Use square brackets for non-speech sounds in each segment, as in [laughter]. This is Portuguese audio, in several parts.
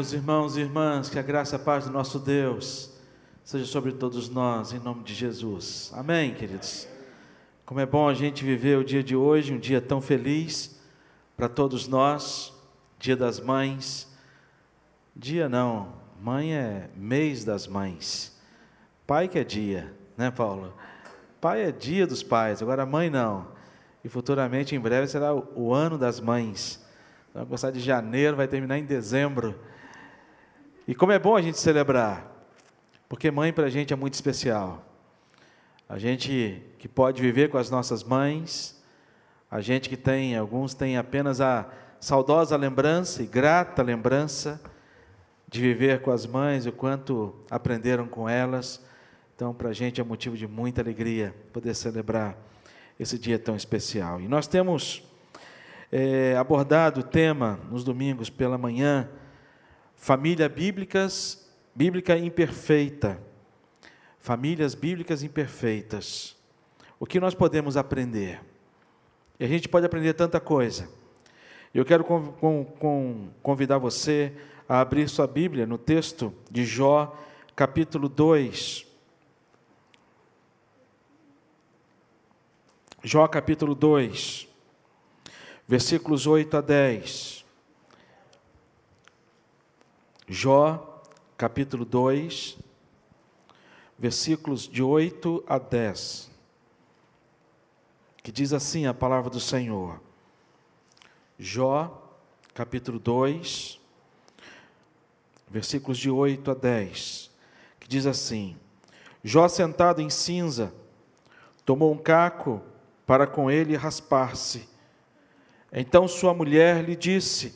meus irmãos e irmãs, que a graça e a paz do nosso Deus seja sobre todos nós, em nome de Jesus. Amém, queridos? Como é bom a gente viver o dia de hoje, um dia tão feliz para todos nós, Dia das Mães. Dia não, mãe é mês das mães. Pai que é dia, né, Paulo? Pai é dia dos pais, agora mãe não. E futuramente, em breve, será o ano das mães. Vai começar de janeiro, vai terminar em dezembro. E como é bom a gente celebrar, porque mãe para a gente é muito especial. A gente que pode viver com as nossas mães, a gente que tem, alguns têm apenas a saudosa lembrança e grata lembrança de viver com as mães, o quanto aprenderam com elas. Então, para a gente é motivo de muita alegria poder celebrar esse dia tão especial. E nós temos é, abordado o tema nos domingos pela manhã, família bíblicas, bíblica imperfeita. Famílias bíblicas imperfeitas. O que nós podemos aprender? E a gente pode aprender tanta coisa. Eu quero convidar você a abrir sua Bíblia no texto de Jó, capítulo 2. Jó, capítulo 2 versículos 8 a 10. Jó, capítulo 2, versículos de 8 a 10. Que diz assim a palavra do Senhor. Jó, capítulo 2, versículos de 8 a 10. Que diz assim: Jó, sentado em cinza, tomou um caco para com ele raspar-se então sua mulher lhe disse: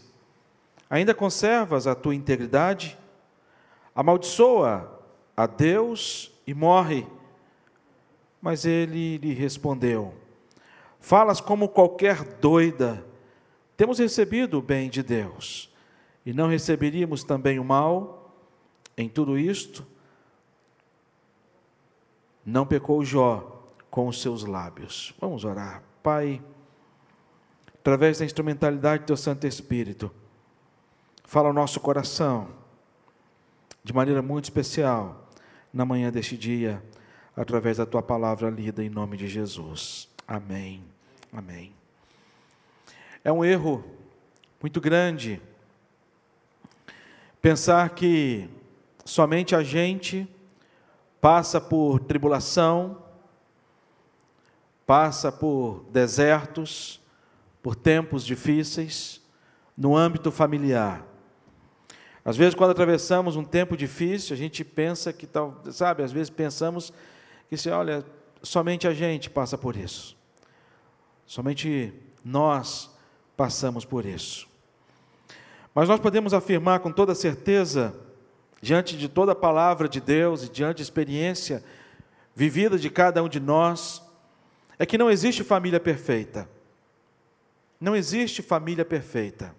Ainda conservas a tua integridade? Amaldiçoa a Deus e morre. Mas ele lhe respondeu: Falas como qualquer doida. Temos recebido o bem de Deus, e não receberíamos também o mal? Em tudo isto, não pecou Jó com os seus lábios. Vamos orar. Pai, através da instrumentalidade do Teu Santo Espírito. Fala ao nosso coração, de maneira muito especial, na manhã deste dia, através da Tua palavra lida em nome de Jesus. Amém. Amém. É um erro muito grande pensar que somente a gente passa por tribulação, passa por desertos, por tempos difíceis no âmbito familiar. Às vezes, quando atravessamos um tempo difícil, a gente pensa que tal, sabe, às vezes pensamos que se olha, somente a gente passa por isso. Somente nós passamos por isso. Mas nós podemos afirmar com toda certeza, diante de toda a palavra de Deus e diante da experiência vivida de cada um de nós, é que não existe família perfeita. Não existe família perfeita.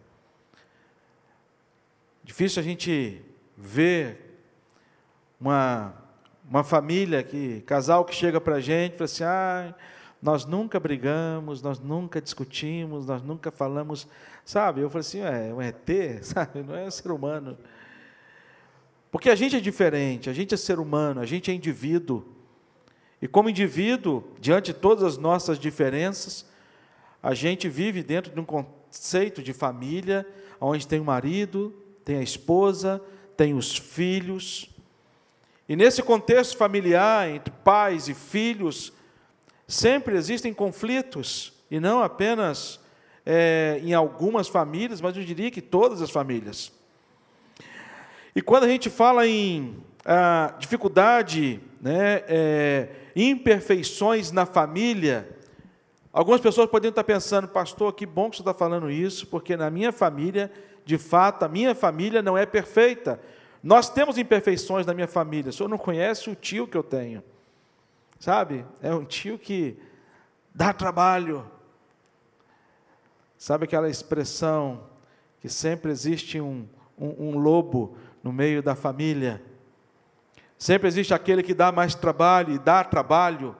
Difícil a gente ver uma, uma família que, casal que chega para a gente e fala assim, ah, nós nunca brigamos, nós nunca discutimos, nós nunca falamos, sabe? Eu falei assim, é um ET, [laughs] sabe? Não é um ser humano. Porque a gente é diferente, a gente é ser humano, a gente é indivíduo. E como indivíduo, diante de todas as nossas diferenças, a gente vive dentro de um conceito de família, onde tem o marido, tem a esposa, tem os filhos. E nesse contexto familiar, entre pais e filhos, sempre existem conflitos, e não apenas é, em algumas famílias, mas eu diria que todas as famílias. E quando a gente fala em ah, dificuldade, né, é, imperfeições na família, Algumas pessoas podem estar pensando, pastor, que bom que você está falando isso, porque na minha família, de fato, a minha família não é perfeita. Nós temos imperfeições na minha família. O senhor não conhece o tio que eu tenho. Sabe? É um tio que dá trabalho. Sabe aquela expressão que sempre existe um, um, um lobo no meio da família? Sempre existe aquele que dá mais trabalho e dá trabalho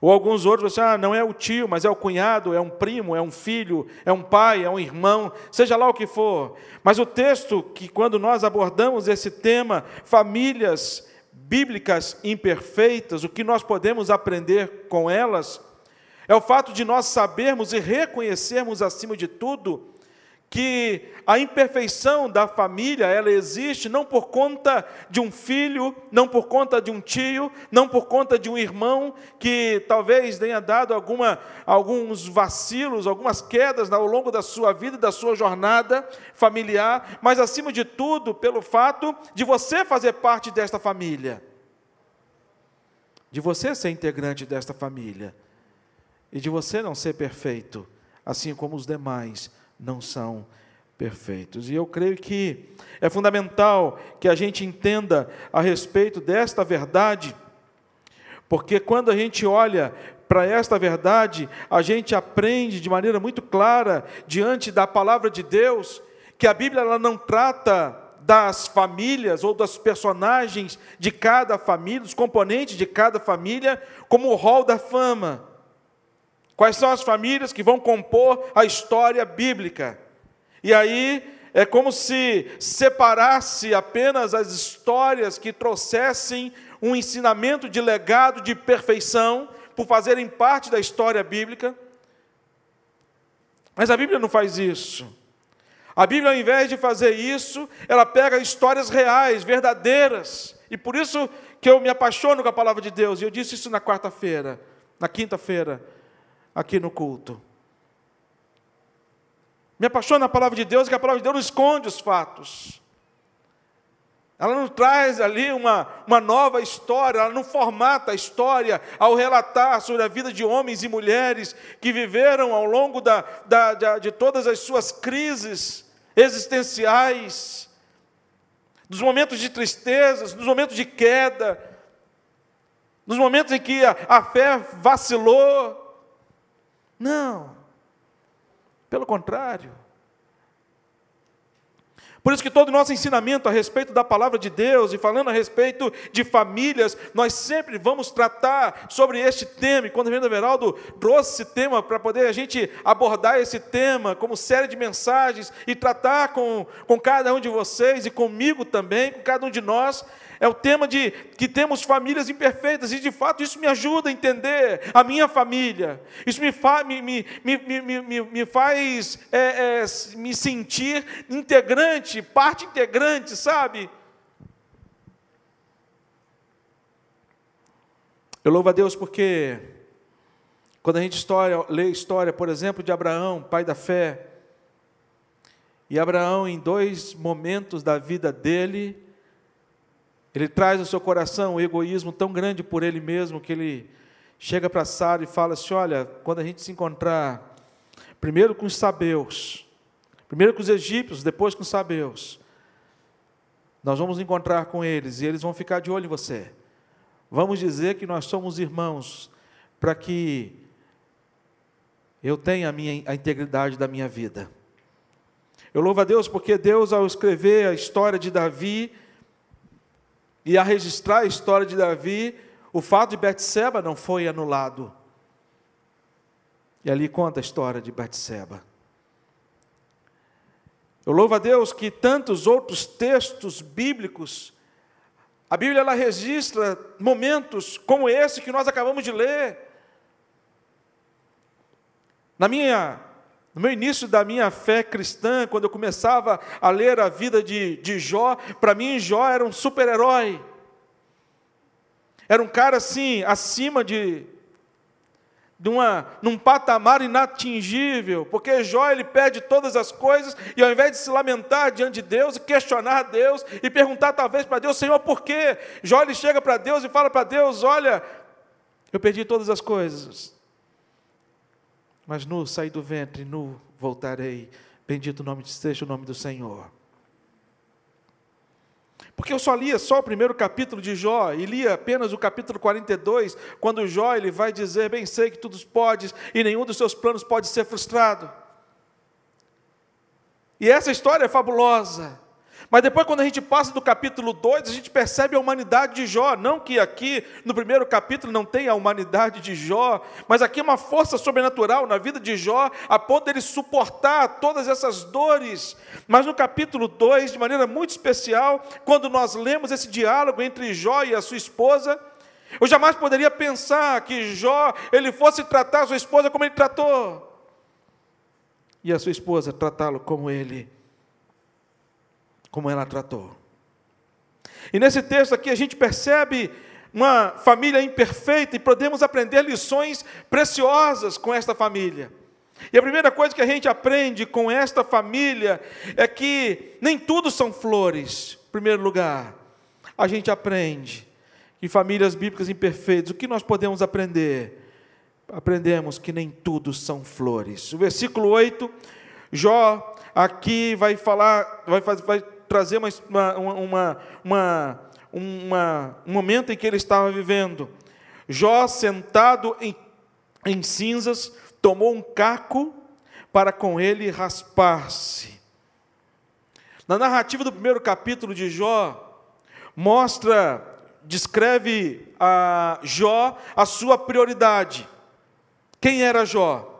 Ou alguns outros você, ah, não é o tio, mas é o cunhado, é um primo, é um filho, é um pai, é um irmão, seja lá o que for. Mas o texto que quando nós abordamos esse tema, famílias bíblicas imperfeitas, o que nós podemos aprender com elas, é o fato de nós sabermos e reconhecermos acima de tudo que a imperfeição da família, ela existe não por conta de um filho, não por conta de um tio, não por conta de um irmão que talvez tenha dado alguma, alguns vacilos, algumas quedas ao longo da sua vida, da sua jornada familiar, mas acima de tudo pelo fato de você fazer parte desta família, de você ser integrante desta família. E de você não ser perfeito, assim como os demais não são perfeitos. E eu creio que é fundamental que a gente entenda a respeito desta verdade, porque quando a gente olha para esta verdade, a gente aprende de maneira muito clara, diante da palavra de Deus, que a Bíblia ela não trata das famílias ou dos personagens de cada família, dos componentes de cada família, como o rol da fama. Quais são as famílias que vão compor a história bíblica? E aí é como se separasse apenas as histórias que trouxessem um ensinamento de legado de perfeição, por fazerem parte da história bíblica. Mas a Bíblia não faz isso. A Bíblia, ao invés de fazer isso, ela pega histórias reais, verdadeiras. E por isso que eu me apaixono com a palavra de Deus. E eu disse isso na quarta-feira, na quinta-feira aqui no culto. Me apaixona a palavra de Deus, que a palavra de Deus não esconde os fatos. Ela não traz ali uma, uma nova história, ela não formata a história ao relatar sobre a vida de homens e mulheres que viveram ao longo da, da, da de todas as suas crises existenciais, dos momentos de tristezas, dos momentos de queda, nos momentos em que a, a fé vacilou, não. Pelo contrário. Por isso que todo o nosso ensinamento a respeito da palavra de Deus e falando a respeito de famílias, nós sempre vamos tratar sobre este tema. E quando o Reverendo Everaldo trouxe esse tema para poder a gente abordar esse tema como série de mensagens e tratar com, com cada um de vocês e comigo também, com cada um de nós, é o tema de que temos famílias imperfeitas, e de fato isso me ajuda a entender a minha família. Isso me, fa, me, me, me, me, me faz é, é, me sentir integrante, parte integrante, sabe? Eu louvo a Deus porque quando a gente história, lê a história, por exemplo, de Abraão, pai da fé, e Abraão, em dois momentos da vida dele, ele traz no seu coração um egoísmo tão grande por ele mesmo que ele chega para Sara e fala assim: Olha, quando a gente se encontrar, primeiro com os sabeus, primeiro com os egípcios, depois com os sabeus, nós vamos encontrar com eles e eles vão ficar de olho em você. Vamos dizer que nós somos irmãos, para que eu tenha a, minha, a integridade da minha vida. Eu louvo a Deus porque Deus, ao escrever a história de Davi, e a registrar a história de Davi, o fato de Betseba não foi anulado. E ali conta a história de Betseba. Eu louvo a Deus que tantos outros textos bíblicos, a Bíblia ela registra momentos como esse que nós acabamos de ler. Na minha no meu início da minha fé cristã, quando eu começava a ler a vida de, de Jó, para mim Jó era um super-herói. Era um cara assim, acima de, de uma, num patamar inatingível, porque Jó ele perde todas as coisas e ao invés de se lamentar diante de Deus e questionar Deus e perguntar talvez para Deus, Senhor, por quê? Jó ele chega para Deus e fala para Deus, olha, eu perdi todas as coisas, mas nu saí do ventre, nu voltarei. Bendito nome seja o nome do Senhor. Porque eu só lia só o primeiro capítulo de Jó e lia apenas o capítulo 42, quando Jó ele vai dizer: Bem sei que tudo podes e nenhum dos seus planos pode ser frustrado. E essa história é fabulosa. Mas depois, quando a gente passa do capítulo 2, a gente percebe a humanidade de Jó. Não que aqui no primeiro capítulo não tenha a humanidade de Jó, mas aqui é uma força sobrenatural na vida de Jó, a ponto dele suportar todas essas dores. Mas no capítulo 2, de maneira muito especial, quando nós lemos esse diálogo entre Jó e a sua esposa, eu jamais poderia pensar que Jó ele fosse tratar a sua esposa como ele tratou. E a sua esposa tratá-lo como ele como ela tratou. E nesse texto aqui a gente percebe uma família imperfeita e podemos aprender lições preciosas com esta família. E a primeira coisa que a gente aprende com esta família é que nem tudo são flores. Em primeiro lugar, a gente aprende que famílias bíblicas imperfeitas, o que nós podemos aprender? Aprendemos que nem tudo são flores. O versículo 8, Jó aqui vai falar, vai, vai trazer uma, uma, uma, uma, um momento em que ele estava vivendo. Jó, sentado em, em cinzas, tomou um caco para com ele raspar-se. Na narrativa do primeiro capítulo de Jó, mostra, descreve a Jó a sua prioridade. Quem era Jó?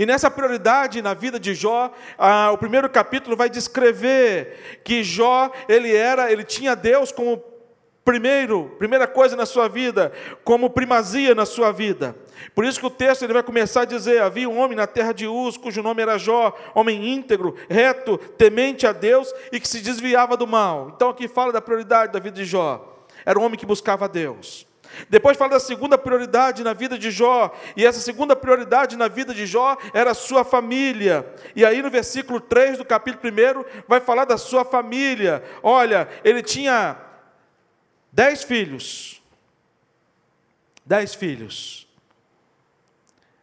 E nessa prioridade na vida de Jó, ah, o primeiro capítulo vai descrever que Jó, ele era, ele tinha Deus como primeiro, primeira coisa na sua vida, como primazia na sua vida. Por isso que o texto ele vai começar a dizer: havia um homem na terra de Uz, cujo nome era Jó, homem íntegro, reto, temente a Deus e que se desviava do mal. Então aqui fala da prioridade da vida de Jó. Era um homem que buscava a Deus. Depois fala da segunda prioridade na vida de Jó, e essa segunda prioridade na vida de Jó era a sua família. E aí no versículo 3 do capítulo 1 vai falar da sua família. Olha, ele tinha dez filhos. Dez filhos.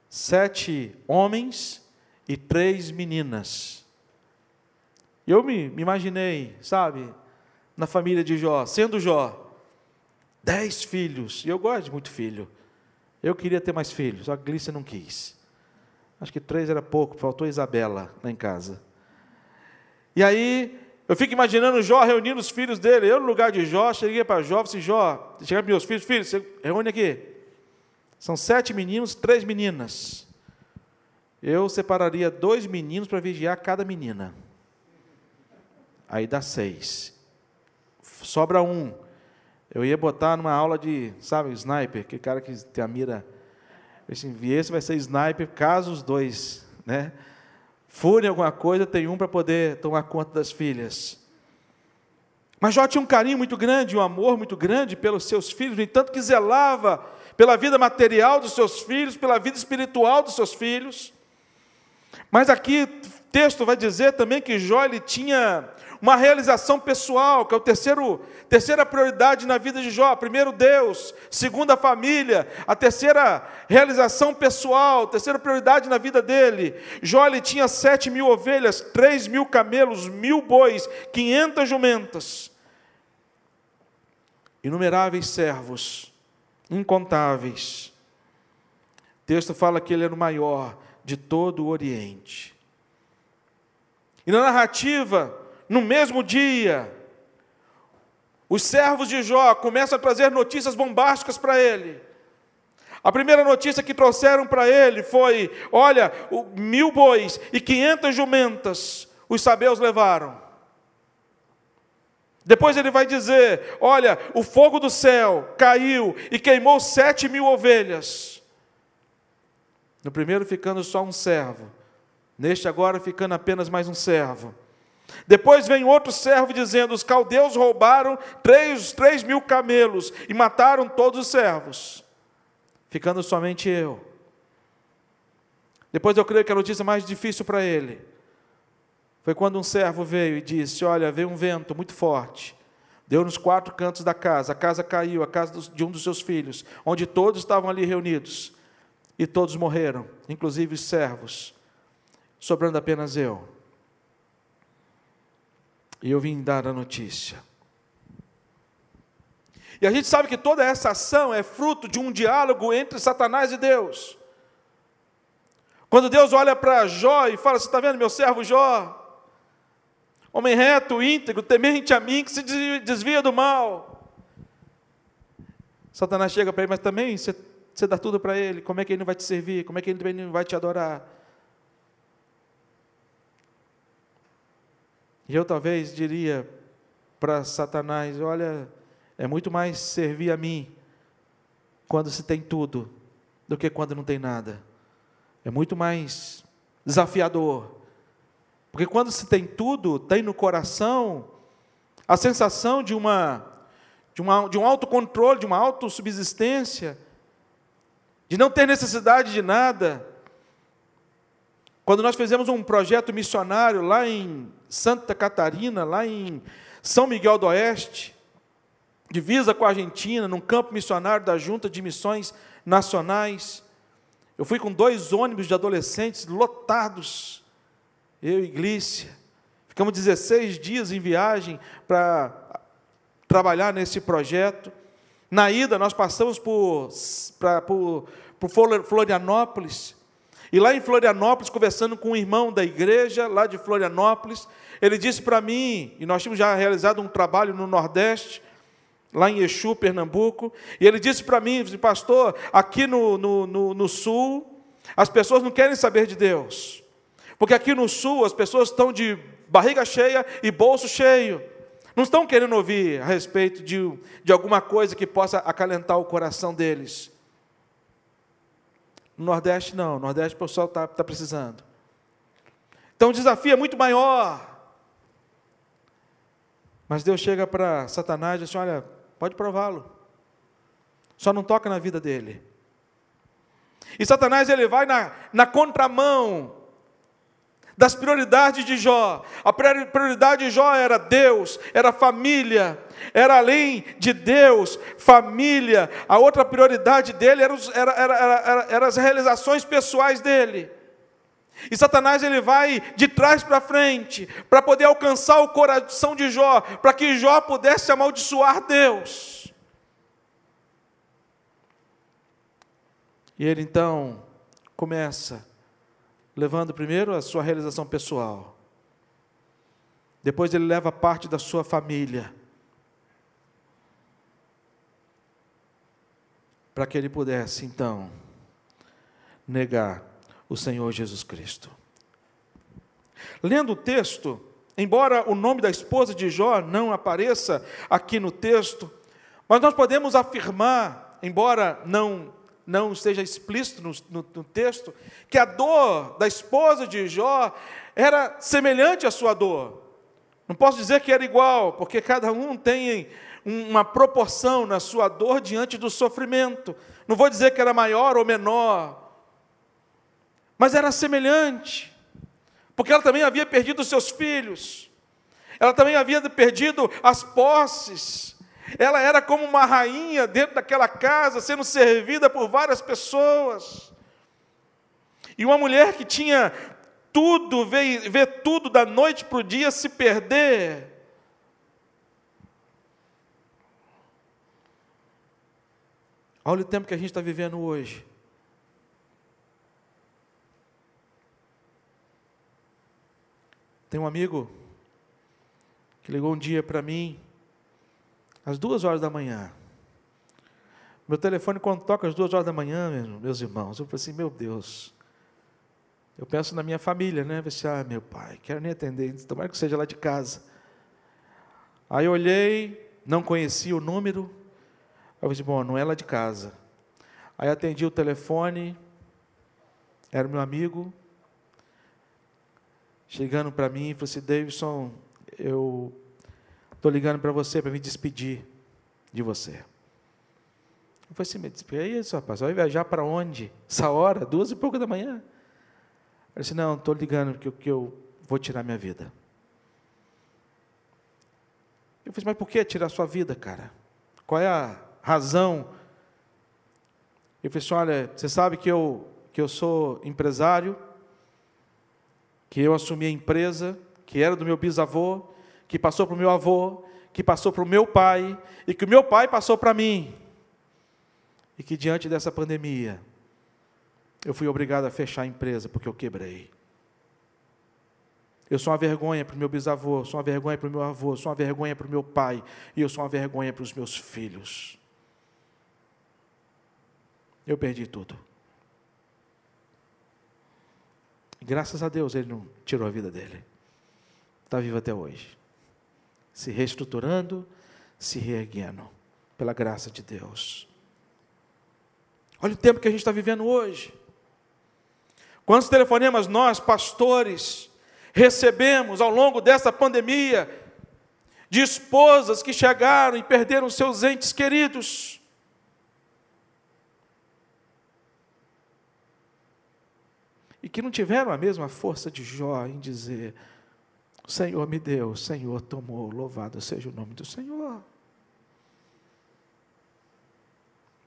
Sete homens e três meninas. Eu me, me imaginei, sabe, na família de Jó, sendo Jó Dez filhos. E eu gosto de muito filho. Eu queria ter mais filhos, que Glícia não quis. Acho que três era pouco, faltou Isabela lá em casa. E aí, eu fico imaginando Jó reunindo os filhos dele. Eu, no lugar de Jó, cheguei para Jó, disse, Jó, cheguei para meus filhos, filhos, você reúne aqui. São sete meninos, três meninas. Eu separaria dois meninos para vigiar cada menina. Aí dá seis. Sobra um. Eu ia botar numa aula de, sabe, sniper, que cara que tem a mira. Assim, esse vai ser sniper, caso os dois, né? Furem alguma coisa, tem um para poder tomar conta das filhas. Mas Jó tinha um carinho muito grande, um amor muito grande pelos seus filhos, no entanto que zelava pela vida material dos seus filhos, pela vida espiritual dos seus filhos. Mas aqui o texto vai dizer também que Jó ele tinha uma realização pessoal, que é o terceiro, terceira prioridade na vida de Jó. Primeiro, Deus. Segundo, a família. A terceira realização pessoal, terceira prioridade na vida dele. Jó ele tinha sete mil ovelhas, três mil camelos, mil bois, quinhentas jumentas. Inumeráveis servos, incontáveis. O texto fala que ele era o maior de todo o Oriente. E na narrativa, no mesmo dia, os servos de Jó começam a trazer notícias bombásticas para ele. A primeira notícia que trouxeram para ele foi: olha, mil bois e quinhentas jumentas os sabeus levaram. Depois ele vai dizer: olha, o fogo do céu caiu e queimou sete mil ovelhas. No primeiro ficando só um servo, neste agora ficando apenas mais um servo. Depois vem outro servo dizendo: Os caldeus roubaram três, três mil camelos e mataram todos os servos, ficando somente eu. Depois eu creio que a notícia mais difícil para ele foi quando um servo veio e disse: Olha, veio um vento muito forte, deu nos quatro cantos da casa, a casa caiu, a casa de um dos seus filhos, onde todos estavam ali reunidos, e todos morreram, inclusive os servos, sobrando apenas eu. E eu vim dar a notícia. E a gente sabe que toda essa ação é fruto de um diálogo entre Satanás e Deus. Quando Deus olha para Jó e fala: Você está vendo meu servo Jó? homem reto, íntegro, temente a mim, que se desvia do mal. Satanás chega para ele, mas também você, você dá tudo para ele, como é que ele não vai te servir? Como é que ele também não vai te adorar? E eu talvez diria para Satanás: olha, é muito mais servir a mim quando se tem tudo do que quando não tem nada. É muito mais desafiador. Porque quando se tem tudo, tem no coração a sensação de uma de, uma, de um autocontrole, de uma autossubsistência, de não ter necessidade de nada. Quando nós fizemos um projeto missionário lá em Santa Catarina, lá em São Miguel do Oeste, divisa com a Argentina, num campo missionário da Junta de Missões Nacionais. Eu fui com dois ônibus de adolescentes lotados, eu e Glícia. Ficamos 16 dias em viagem para trabalhar nesse projeto. Na ida, nós passamos por, pra, por, por Florianópolis. E lá em Florianópolis, conversando com um irmão da igreja, lá de Florianópolis, ele disse para mim, e nós tínhamos já realizado um trabalho no Nordeste, lá em Exu, Pernambuco, e ele disse para mim, pastor, aqui no, no, no, no Sul, as pessoas não querem saber de Deus, porque aqui no Sul as pessoas estão de barriga cheia e bolso cheio, não estão querendo ouvir a respeito de, de alguma coisa que possa acalentar o coração deles. No Nordeste, não. No Nordeste, o pessoal está tá precisando. Então, o desafio é muito maior. Mas Deus chega para Satanás e diz assim: Olha, pode prová-lo. Só não toca na vida dele. E Satanás ele vai na, na contramão das prioridades de Jó. A prioridade de Jó era Deus, era família, era além de Deus, família. A outra prioridade dele era, os, era, era, era, era as realizações pessoais dele. E Satanás ele vai de trás para frente para poder alcançar o coração de Jó, para que Jó pudesse amaldiçoar Deus. E ele então começa levando primeiro a sua realização pessoal. Depois ele leva parte da sua família. Para que ele pudesse, então, negar o Senhor Jesus Cristo. Lendo o texto, embora o nome da esposa de Jó não apareça aqui no texto, mas nós podemos afirmar, embora não não esteja explícito no, no, no, texto, que a dor da esposa de Jó era semelhante à sua dor. Não posso dizer que era igual, porque cada um tem uma proporção na sua dor diante do sofrimento. Não vou dizer que era maior ou menor, mas era semelhante, porque ela também havia perdido seus filhos, ela também havia perdido as posses, ela era como uma rainha dentro daquela casa, sendo servida por várias pessoas. E uma mulher que tinha tudo, vê, tudo da noite para o dia se perder. Olha o tempo que a gente está vivendo hoje. Tem um amigo que ligou um dia para mim às duas horas da manhã. Meu telefone, quando toca às duas horas da manhã, meus irmãos, eu falei assim: meu Deus. Eu penso na minha família, né? Eu assim, ah, meu pai, quero nem atender, tomara que seja lá de casa. Aí eu olhei, não conhecia o número. Eu disse, bom, não é lá de casa. Aí atendi o telefone, era meu amigo, chegando para mim e falou assim, Davidson, eu Estou ligando para você para me despedir de você. Eu falei assim, me despedir, é isso, rapaz, vai viajar para onde? Essa hora, duas e pouco da manhã. Eu disse, não, estou ligando porque, porque eu vou tirar minha vida. Eu falei, mas por que tirar sua vida, cara? Qual é a razão? Eu falei assim, olha, você sabe que eu, que eu sou empresário, que eu assumi a empresa, que era do meu bisavô, que passou para o meu avô, que passou para o meu pai, e que o meu pai passou para mim. E que diante dessa pandemia, eu fui obrigado a fechar a empresa porque eu quebrei. Eu sou uma vergonha para o meu bisavô, sou uma vergonha para o meu avô, sou uma vergonha para o meu pai, e eu sou uma vergonha para os meus filhos. Eu perdi tudo. Graças a Deus ele não tirou a vida dele. Está vivo até hoje. Se reestruturando, se reerguendo, pela graça de Deus. Olha o tempo que a gente está vivendo hoje. Quantos telefonemas nós, pastores, recebemos ao longo dessa pandemia de esposas que chegaram e perderam seus entes queridos? e que não tiveram a mesma força de Jó em dizer: O Senhor me deu, o Senhor tomou, louvado seja o nome do Senhor.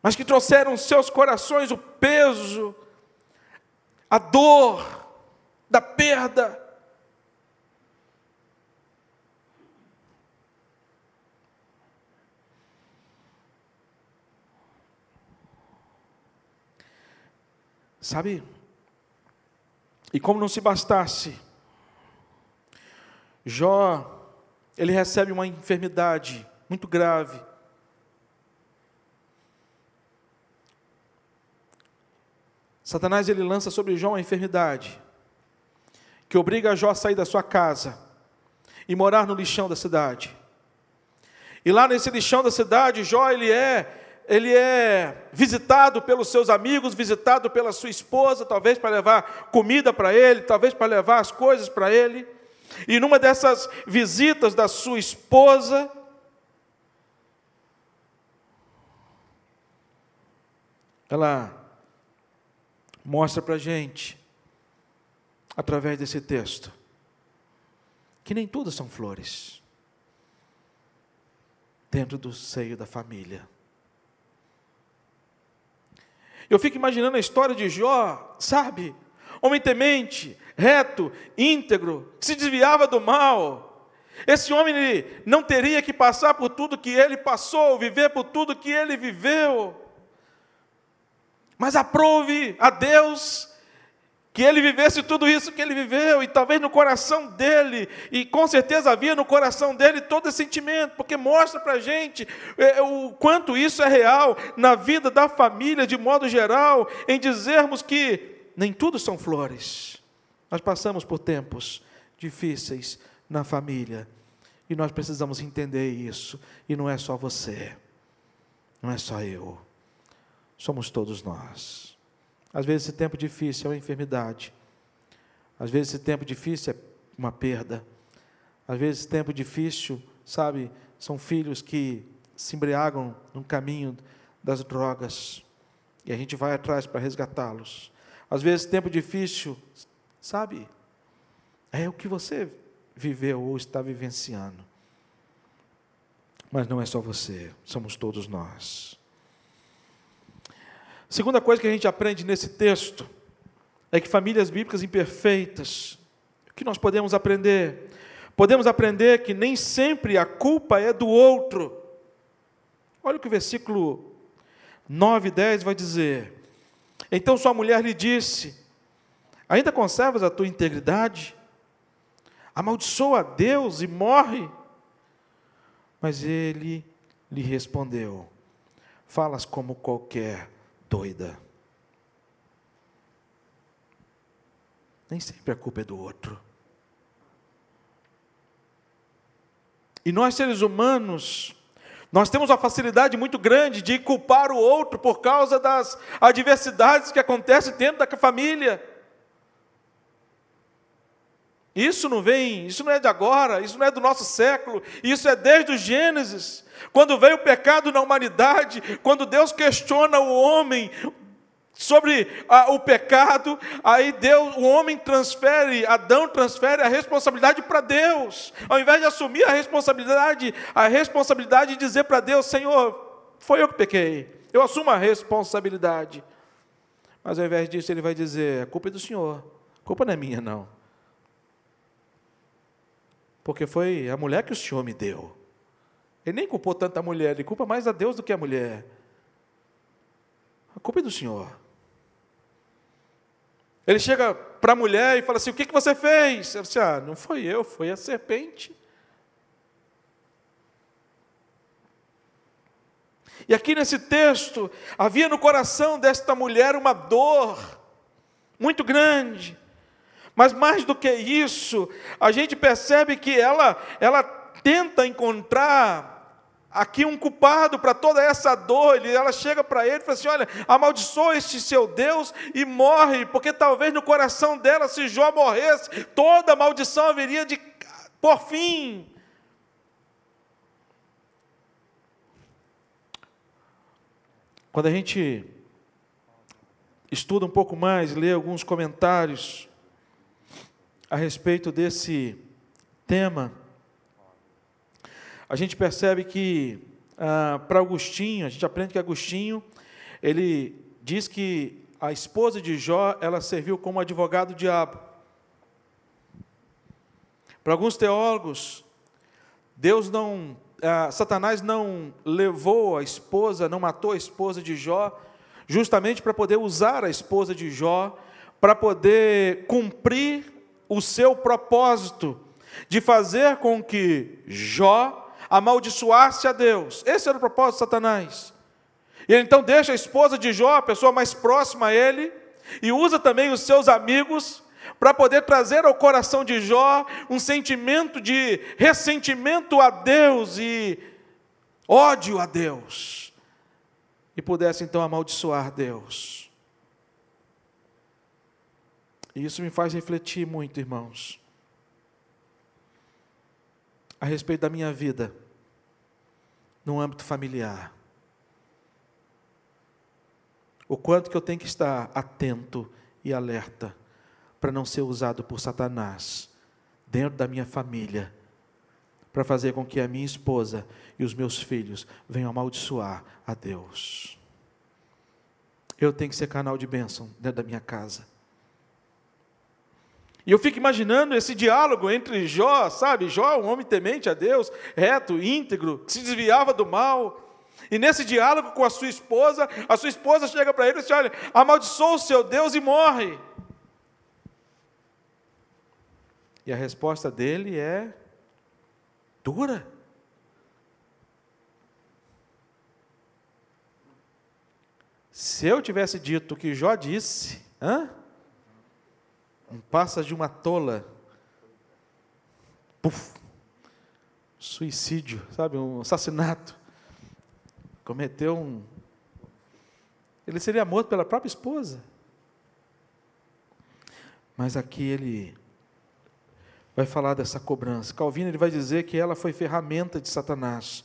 Mas que trouxeram seus corações o peso, a dor da perda. Sabe, e como não se bastasse, Jó, ele recebe uma enfermidade muito grave. Satanás ele lança sobre Jó uma enfermidade que obriga Jó a sair da sua casa e morar no lixão da cidade. E lá nesse lixão da cidade, Jó ele é ele é visitado pelos seus amigos, visitado pela sua esposa, talvez para levar comida para ele, talvez para levar as coisas para ele. E numa dessas visitas da sua esposa, ela mostra para a gente, através desse texto, que nem tudo são flores dentro do seio da família. Eu fico imaginando a história de Jó, sabe? Homem temente, reto, íntegro, que se desviava do mal. Esse homem não teria que passar por tudo que ele passou, viver por tudo que ele viveu. Mas aprove a Deus que ele vivesse tudo isso que ele viveu, e talvez no coração dele, e com certeza havia no coração dele todo esse sentimento, porque mostra para a gente é, é, o quanto isso é real na vida da família, de modo geral, em dizermos que nem tudo são flores, nós passamos por tempos difíceis na família, e nós precisamos entender isso, e não é só você, não é só eu, somos todos nós. Às vezes esse tempo difícil é uma enfermidade. Às vezes esse tempo difícil é uma perda. Às vezes esse tempo difícil, sabe, são filhos que se embriagam no caminho das drogas e a gente vai atrás para resgatá-los. Às vezes tempo difícil, sabe, é o que você viveu ou está vivenciando. Mas não é só você, somos todos nós. Segunda coisa que a gente aprende nesse texto é que famílias bíblicas imperfeitas, o que nós podemos aprender? Podemos aprender que nem sempre a culpa é do outro. Olha o que o versículo 9 e 10 vai dizer. Então sua mulher lhe disse: Ainda conservas a tua integridade? Amaldiçoa a Deus e morre. Mas ele lhe respondeu: Falas como qualquer doida. Nem sempre a culpa é do outro. E nós, seres humanos, nós temos uma facilidade muito grande de culpar o outro por causa das adversidades que acontecem dentro da família. Isso não vem, isso não é de agora, isso não é do nosso século, isso é desde o Gênesis. Quando veio o pecado na humanidade, quando Deus questiona o homem sobre a, o pecado, aí Deus, o homem transfere, Adão transfere a responsabilidade para Deus. Ao invés de assumir a responsabilidade, a responsabilidade de dizer para Deus, Senhor, foi eu que pequei. Eu assumo a responsabilidade. Mas ao invés disso, ele vai dizer: a culpa é do Senhor, a culpa não é minha, não. Porque foi a mulher que o Senhor me deu. Ele nem culpou tanto a mulher, ele culpa mais a Deus do que a mulher. A culpa é do Senhor. Ele chega para a mulher e fala assim: O que, que você fez? Ela disse: Ah, não foi eu, foi a serpente. E aqui nesse texto, havia no coração desta mulher uma dor muito grande. Mas mais do que isso, a gente percebe que ela, ela tenta encontrar aqui um culpado para toda essa dor. Ela chega para ele e fala assim: Olha, amaldiçoa este seu Deus e morre, porque talvez no coração dela, se Jó morresse, toda maldição haveria de por fim. Quando a gente estuda um pouco mais, lê alguns comentários a respeito desse tema, a gente percebe que ah, para Agostinho, a gente aprende que Agostinho, ele diz que a esposa de Jó, ela serviu como advogado do diabo. Para alguns teólogos, Deus não, ah, Satanás não levou a esposa, não matou a esposa de Jó, justamente para poder usar a esposa de Jó, para poder cumprir o seu propósito de fazer com que Jó amaldiçoasse a Deus. Esse era o propósito de Satanás. E ele então deixa a esposa de Jó, a pessoa mais próxima a ele, e usa também os seus amigos para poder trazer ao coração de Jó um sentimento de ressentimento a Deus e ódio a Deus. E pudesse então amaldiçoar Deus. E isso me faz refletir muito, irmãos a respeito da minha vida no âmbito familiar. O quanto que eu tenho que estar atento e alerta para não ser usado por Satanás dentro da minha família, para fazer com que a minha esposa e os meus filhos venham amaldiçoar a Deus. Eu tenho que ser canal de bênção dentro da minha casa. E eu fico imaginando esse diálogo entre Jó, sabe? Jó, um homem temente a Deus, reto, íntegro, que se desviava do mal. E nesse diálogo com a sua esposa, a sua esposa chega para ele e diz: Olha, amaldiçoa o seu Deus e morre. E a resposta dele é dura. Se eu tivesse dito o que Jó disse, hã? Passa de uma tola. Puf, suicídio, sabe, um assassinato. Cometeu um. Ele seria morto pela própria esposa. Mas aqui ele vai falar dessa cobrança. Calvino ele vai dizer que ela foi ferramenta de Satanás.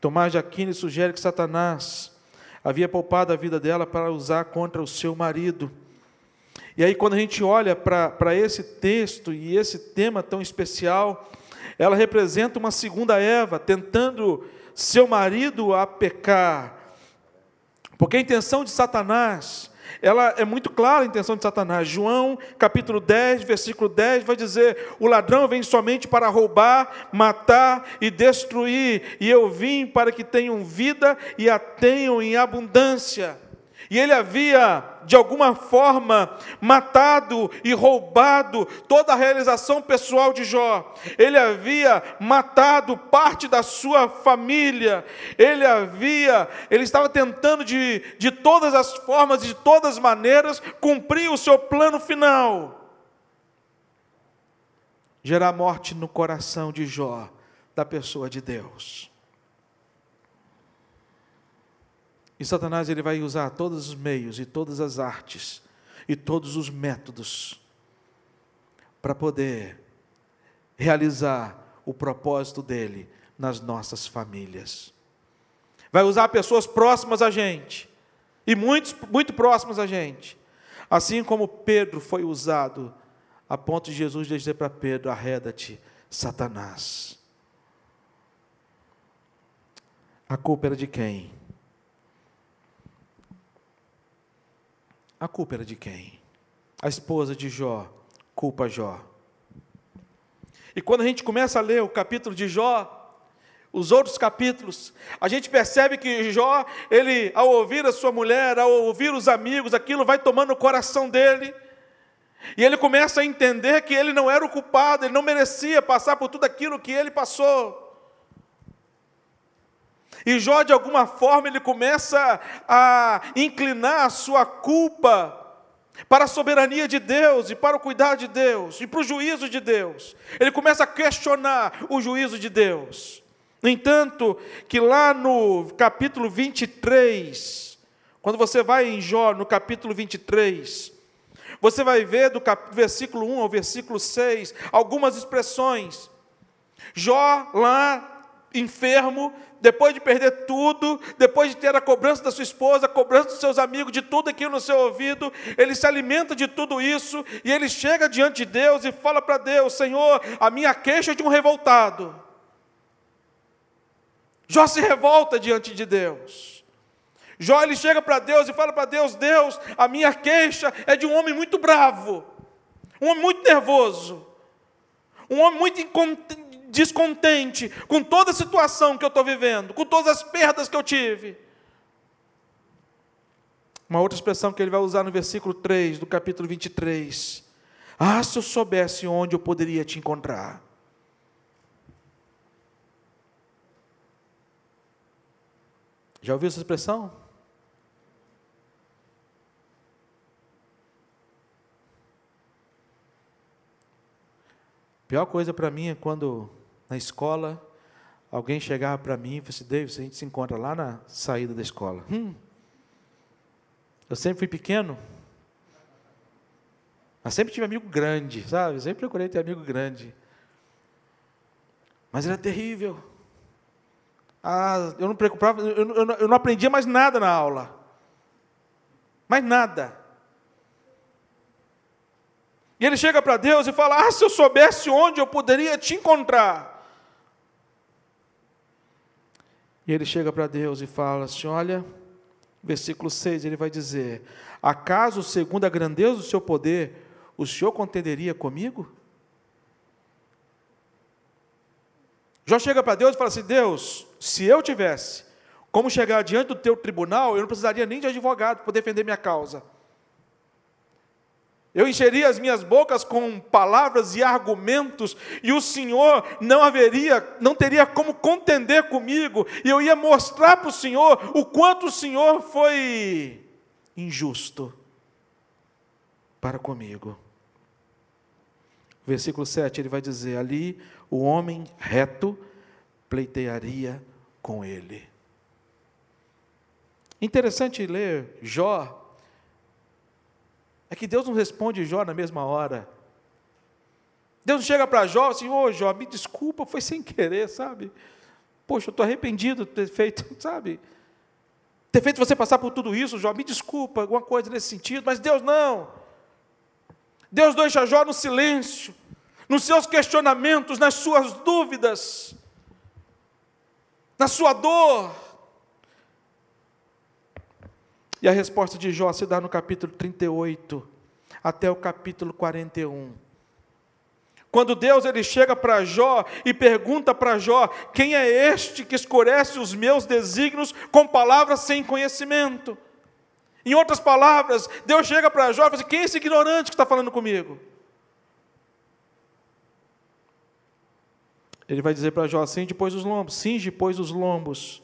Tomás de Aquino sugere que Satanás havia poupado a vida dela para usar contra o seu marido. E aí, quando a gente olha para esse texto e esse tema tão especial, ela representa uma segunda Eva, tentando seu marido a pecar. Porque a intenção de Satanás, ela é muito clara a intenção de Satanás. João, capítulo 10, versículo 10, vai dizer: O ladrão vem somente para roubar, matar e destruir, e eu vim para que tenham vida e a tenham em abundância. E ele havia, de alguma forma, matado e roubado toda a realização pessoal de Jó. Ele havia matado parte da sua família. Ele havia, ele estava tentando de, de todas as formas, de todas as maneiras, cumprir o seu plano final. Gerar morte no coração de Jó, da pessoa de Deus. E Satanás ele vai usar todos os meios e todas as artes e todos os métodos para poder realizar o propósito dele nas nossas famílias. Vai usar pessoas próximas a gente e muitos muito próximas a gente. Assim como Pedro foi usado a ponto de Jesus dizer para Pedro: arreda-te, Satanás. A culpa era de quem? A culpa era de quem? A esposa de Jó culpa Jó. E quando a gente começa a ler o capítulo de Jó, os outros capítulos, a gente percebe que Jó, ele, ao ouvir a sua mulher, ao ouvir os amigos, aquilo vai tomando o coração dele. E ele começa a entender que ele não era o culpado, ele não merecia passar por tudo aquilo que ele passou. E Jó, de alguma forma, ele começa a inclinar a sua culpa para a soberania de Deus e para o cuidado de Deus e para o juízo de Deus. Ele começa a questionar o juízo de Deus. No entanto, que lá no capítulo 23, quando você vai em Jó, no capítulo 23, você vai ver do cap... versículo 1 ao versículo 6 algumas expressões. Jó, lá enfermo, depois de perder tudo, depois de ter a cobrança da sua esposa, a cobrança dos seus amigos, de tudo aquilo no seu ouvido, ele se alimenta de tudo isso e ele chega diante de Deus e fala para Deus: Senhor, a minha queixa é de um revoltado. Jó se revolta diante de Deus. Jó ele chega para Deus e fala para Deus: Deus, a minha queixa é de um homem muito bravo, um homem muito nervoso, um homem muito descontente com toda a situação que eu estou vivendo, com todas as perdas que eu tive. Uma outra expressão que ele vai usar no versículo 3 do capítulo 23. Ah, se eu soubesse onde eu poderia te encontrar. Já ouviu essa expressão? Pior coisa para mim é quando na escola, alguém chegava para mim e falava assim, David, a gente se encontra lá na saída da escola. Hum, eu sempre fui pequeno, mas sempre tive amigo grande, sabe? sempre procurei ter amigo grande. Mas era terrível. Ah, eu não preocupava, eu, eu, eu não aprendia mais nada na aula. Mais nada. E ele chega para Deus e fala: Ah, se eu soubesse onde eu poderia te encontrar. E ele chega para Deus e fala assim: Olha, versículo 6, ele vai dizer: Acaso, segundo a grandeza do seu poder, o Senhor contenderia comigo? Jó chega para Deus e fala assim: Deus, se eu tivesse como chegar diante do teu tribunal, eu não precisaria nem de advogado para defender minha causa. Eu encheria as minhas bocas com palavras e argumentos, e o Senhor não haveria, não teria como contender comigo, e eu ia mostrar para o Senhor o quanto o Senhor foi injusto para comigo. Versículo 7, ele vai dizer: Ali o homem reto pleitearia com ele. Interessante ler Jó é que Deus não responde Jó na mesma hora. Deus não chega para Jó assim, ô oh, Jó, me desculpa, foi sem querer, sabe? Poxa, eu estou arrependido de ter feito, [laughs] sabe? Ter feito você passar por tudo isso, Jó, me desculpa, alguma coisa nesse sentido, mas Deus não. Deus deixa Jó no silêncio, nos seus questionamentos, nas suas dúvidas, na sua dor. E a resposta de Jó se dá no capítulo 38 até o capítulo 41. Quando Deus ele chega para Jó e pergunta para Jó: "Quem é este que escurece os meus desígnios com palavras sem conhecimento?" Em outras palavras, Deus chega para Jó e fala assim, quem é esse ignorante que está falando comigo? Ele vai dizer para Jó, cinge, pois os lombos, cinge, pois os lombos,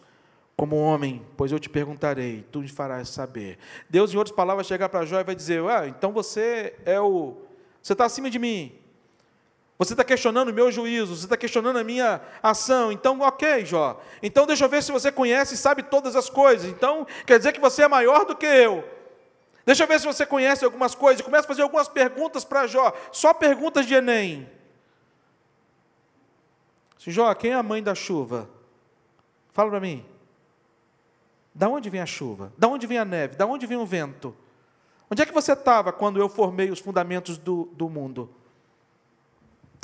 como homem, pois eu te perguntarei, tu me farás saber. Deus, em outras palavras, chegar para Jó e vai dizer: ah, então você é o. Você está acima de mim. Você está questionando o meu juízo, você está questionando a minha ação. Então, ok, Jó. Então, deixa eu ver se você conhece e sabe todas as coisas. Então, quer dizer que você é maior do que eu. Deixa eu ver se você conhece algumas coisas. Começa a fazer algumas perguntas para Jó. Só perguntas de Enem. Jó, quem é a mãe da chuva? Fala para mim. Da onde vem a chuva? Da onde vem a neve? Da onde vem o vento? Onde é que você estava quando eu formei os fundamentos do, do mundo?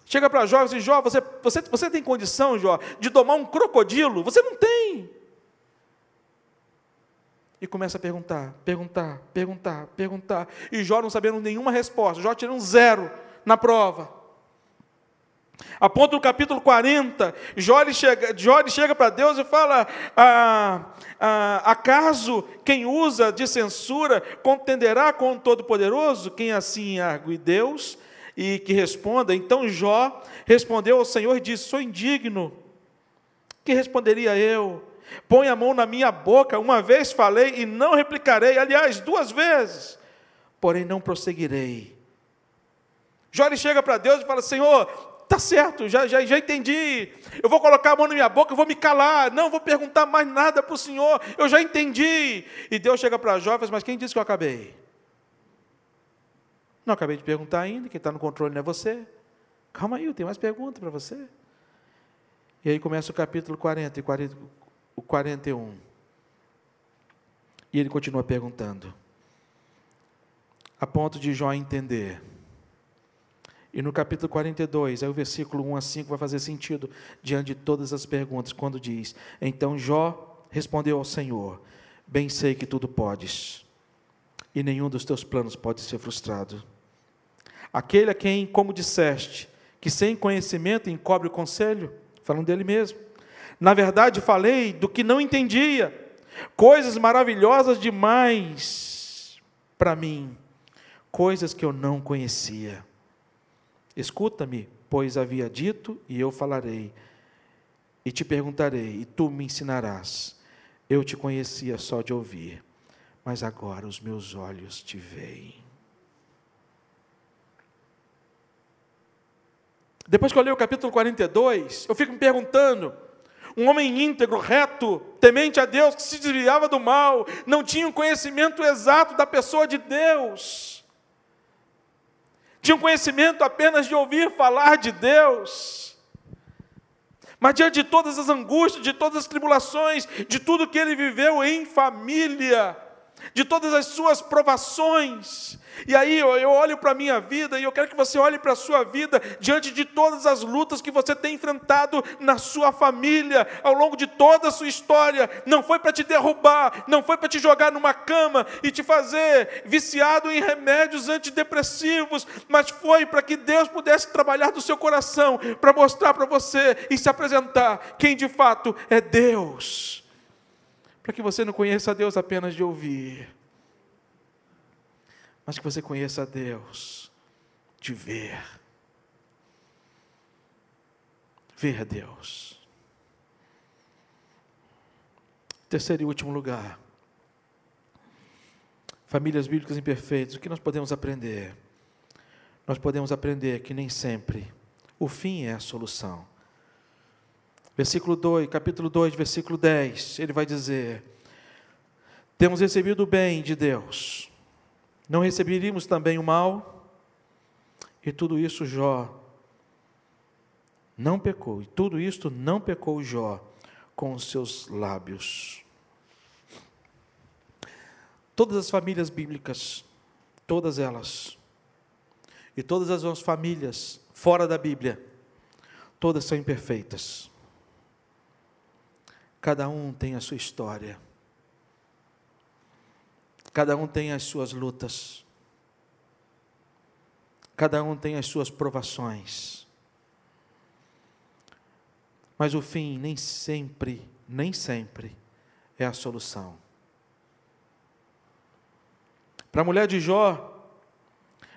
Chega para Jó e diz, Jó, você, você, você tem condição, Jó, de domar um crocodilo? Você não tem. E começa a perguntar, perguntar, perguntar, perguntar. E Jó não sabendo nenhuma resposta. Jó tirando zero na prova. A ponto do capítulo 40, Jó chega, chega para Deus e fala: ah, ah, Acaso quem usa de censura contenderá com o Todo-Poderoso? Quem assim argue Deus e que responda? Então Jó respondeu ao Senhor e disse: Sou indigno. Que responderia eu? Põe a mão na minha boca, uma vez falei e não replicarei, aliás, duas vezes, porém não prosseguirei. Jó chega para Deus e fala: Senhor, tá certo, já, já, já entendi. Eu vou colocar a mão na minha boca, eu vou me calar, não vou perguntar mais nada para o Senhor, eu já entendi. E Deus chega para fala: Mas quem disse que eu acabei? Não acabei de perguntar ainda, quem está no controle não é você. Calma aí, eu tenho mais perguntas para você. E aí começa o capítulo 40 e 40, o 41. E ele continua perguntando, a ponto de Jó entender. E no capítulo 42, aí o versículo 1 a 5 vai fazer sentido diante de todas as perguntas, quando diz: Então Jó respondeu ao Senhor: Bem sei que tudo podes, e nenhum dos teus planos pode ser frustrado. Aquele a quem, como disseste, que sem conhecimento encobre o conselho, falando dele mesmo. Na verdade, falei do que não entendia, coisas maravilhosas demais para mim, coisas que eu não conhecia. Escuta-me, pois havia dito, e eu falarei, e te perguntarei, e tu me ensinarás. Eu te conhecia só de ouvir, mas agora os meus olhos te veem. Depois que eu leio o capítulo 42, eu fico me perguntando: um homem íntegro, reto, temente a Deus, que se desviava do mal, não tinha um conhecimento exato da pessoa de Deus, tinha um conhecimento apenas de ouvir falar de Deus. Mas diante de todas as angústias, de todas as tribulações, de tudo que ele viveu em família, de todas as suas provações. E aí eu olho para a minha vida e eu quero que você olhe para a sua vida diante de todas as lutas que você tem enfrentado na sua família, ao longo de toda a sua história. Não foi para te derrubar, não foi para te jogar numa cama e te fazer viciado em remédios antidepressivos, mas foi para que Deus pudesse trabalhar do seu coração, para mostrar para você e se apresentar quem de fato é Deus para que você não conheça a Deus apenas de ouvir, mas que você conheça a Deus de ver. Ver Deus. Terceiro e último lugar. Famílias bíblicas imperfeitas, o que nós podemos aprender? Nós podemos aprender que nem sempre o fim é a solução. Versículo 2, capítulo 2, versículo 10, ele vai dizer: Temos recebido o bem de Deus, não receberíamos também o mal? E tudo isso Jó não pecou, e tudo isto não pecou Jó com os seus lábios. Todas as famílias bíblicas, todas elas, e todas as famílias fora da Bíblia, todas são imperfeitas. Cada um tem a sua história. Cada um tem as suas lutas. Cada um tem as suas provações. Mas o fim nem sempre, nem sempre é a solução. Para a mulher de Jó,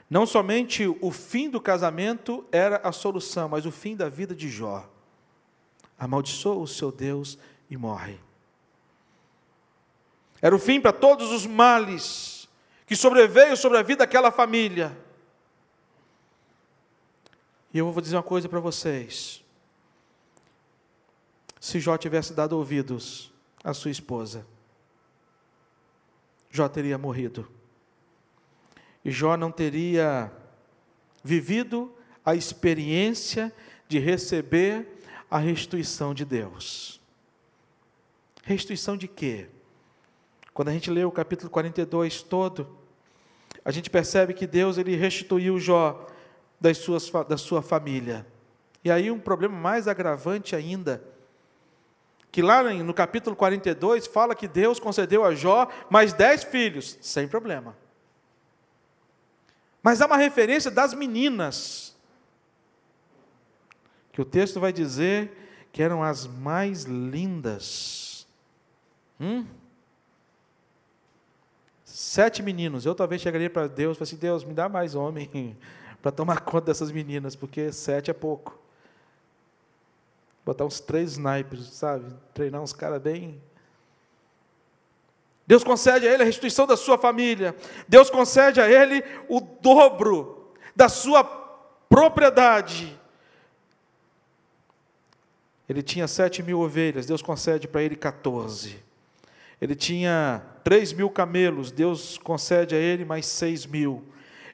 não somente o fim do casamento era a solução, mas o fim da vida de Jó. Amaldiçoou o seu Deus e morre. Era o fim para todos os males que sobreveio sobre a vida daquela família. E eu vou dizer uma coisa para vocês. Se Jó tivesse dado ouvidos à sua esposa, Jó teria morrido. E Jó não teria vivido a experiência de receber a restituição de Deus. Restituição de quê? Quando a gente lê o capítulo 42 todo, a gente percebe que Deus ele restituiu Jó das suas, da sua família. E aí um problema mais agravante ainda, que lá no capítulo 42 fala que Deus concedeu a Jó mais dez filhos, sem problema. Mas há uma referência das meninas. que o texto vai dizer que eram as mais lindas. Hum? Sete meninos. Eu talvez chegaria para Deus e falaria assim: Deus, me dá mais homem [laughs] para tomar conta dessas meninas, porque sete é pouco. Botar uns três snipers, sabe? Treinar uns caras bem. Deus concede a ele a restituição da sua família. Deus concede a ele o dobro da sua propriedade. Ele tinha sete mil ovelhas, Deus concede para ele 14. Ele tinha três mil camelos, Deus concede a ele mais seis mil.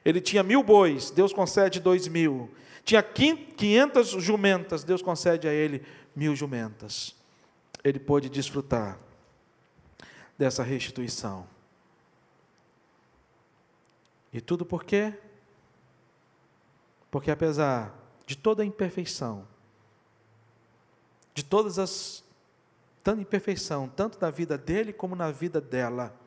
Ele tinha mil bois, Deus concede dois mil. Tinha quinhentas jumentas, Deus concede a ele mil jumentas. Ele pôde desfrutar dessa restituição. E tudo por quê? Porque apesar de toda a imperfeição, de todas as tanta imperfeição, tanto na vida dele como na vida dela.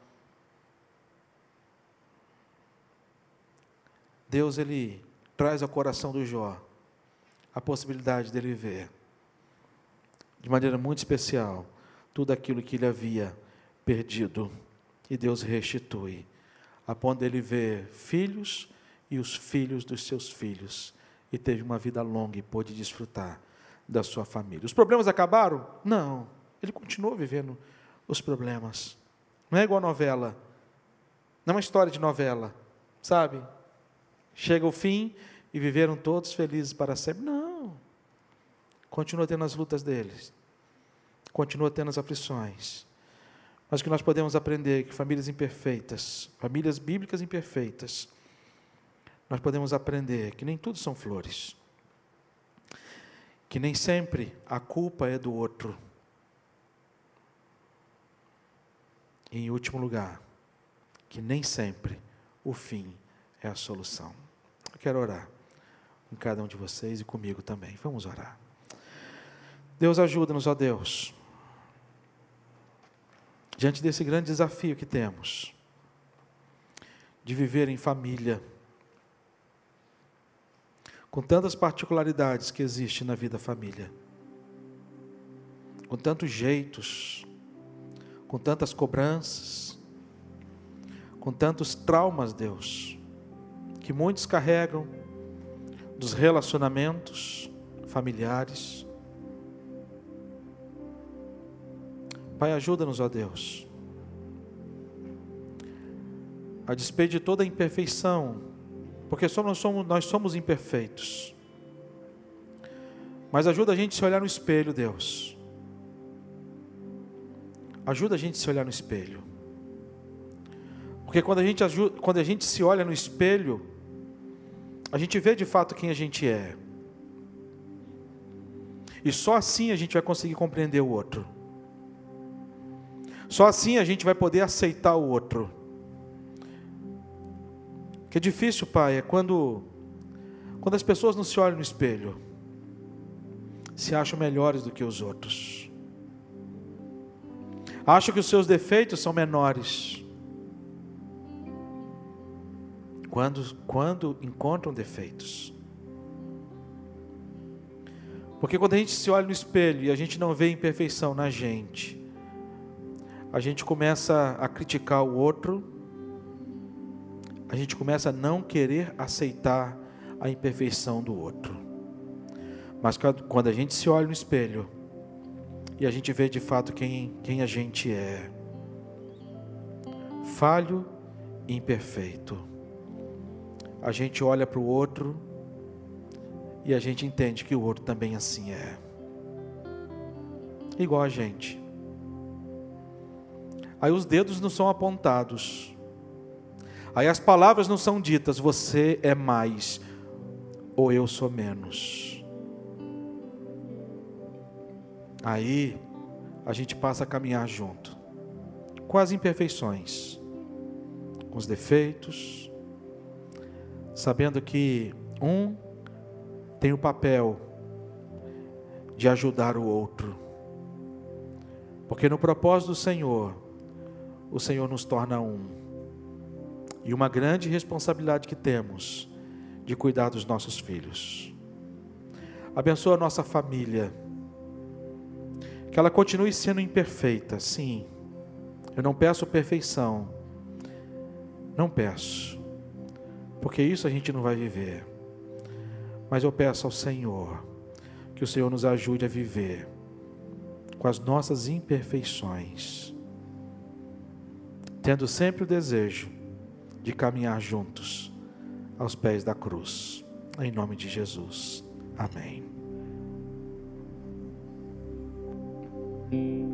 Deus ele traz ao coração do Jó a possibilidade dele ver de maneira muito especial tudo aquilo que ele havia perdido e Deus restitui, a ponto dele ver filhos e os filhos dos seus filhos e teve uma vida longa e pôde desfrutar da sua família. Os problemas acabaram? Não. Ele continuou vivendo os problemas. Não é igual novela. Não é uma história de novela, sabe? Chega o fim e viveram todos felizes para sempre. Não. Continua tendo as lutas deles. Continua tendo as aflições. Mas que nós podemos aprender que famílias imperfeitas, famílias bíblicas imperfeitas, nós podemos aprender que nem tudo são flores. Que nem sempre a culpa é do outro E, em último lugar, que nem sempre o fim é a solução. Eu quero orar com cada um de vocês e comigo também. Vamos orar. Deus ajuda-nos, ó Deus, diante desse grande desafio que temos, de viver em família, com tantas particularidades que existem na vida família, com tantos jeitos, com tantas cobranças, com tantos traumas, Deus, que muitos carregam dos relacionamentos familiares. Pai, ajuda-nos, ó Deus, a despeito de toda a imperfeição, porque nós somos, nós somos imperfeitos. Mas ajuda a gente a se olhar no espelho, Deus ajuda a gente a se olhar no espelho. Porque quando a gente, ajuda, quando a gente se olha no espelho, a gente vê de fato quem a gente é. E só assim a gente vai conseguir compreender o outro. Só assim a gente vai poder aceitar o outro. Que é difícil, pai, é quando quando as pessoas não se olham no espelho, se acham melhores do que os outros acham que os seus defeitos são menores. Quando, quando encontram defeitos. Porque quando a gente se olha no espelho e a gente não vê imperfeição na gente, a gente começa a criticar o outro, a gente começa a não querer aceitar a imperfeição do outro. Mas quando a gente se olha no espelho, e a gente vê de fato quem, quem a gente é. Falho e imperfeito. A gente olha para o outro e a gente entende que o outro também assim é. Igual a gente. Aí os dedos não são apontados. Aí as palavras não são ditas, você é mais ou eu sou menos. Aí a gente passa a caminhar junto, com as imperfeições, com os defeitos, sabendo que um tem o papel de ajudar o outro. Porque no propósito do Senhor, o Senhor nos torna um. E uma grande responsabilidade que temos de cuidar dos nossos filhos. Abençoa a nossa família. Que ela continue sendo imperfeita, sim. Eu não peço perfeição. Não peço. Porque isso a gente não vai viver. Mas eu peço ao Senhor que o Senhor nos ajude a viver com as nossas imperfeições, tendo sempre o desejo de caminhar juntos aos pés da cruz. Em nome de Jesus. Amém. thank you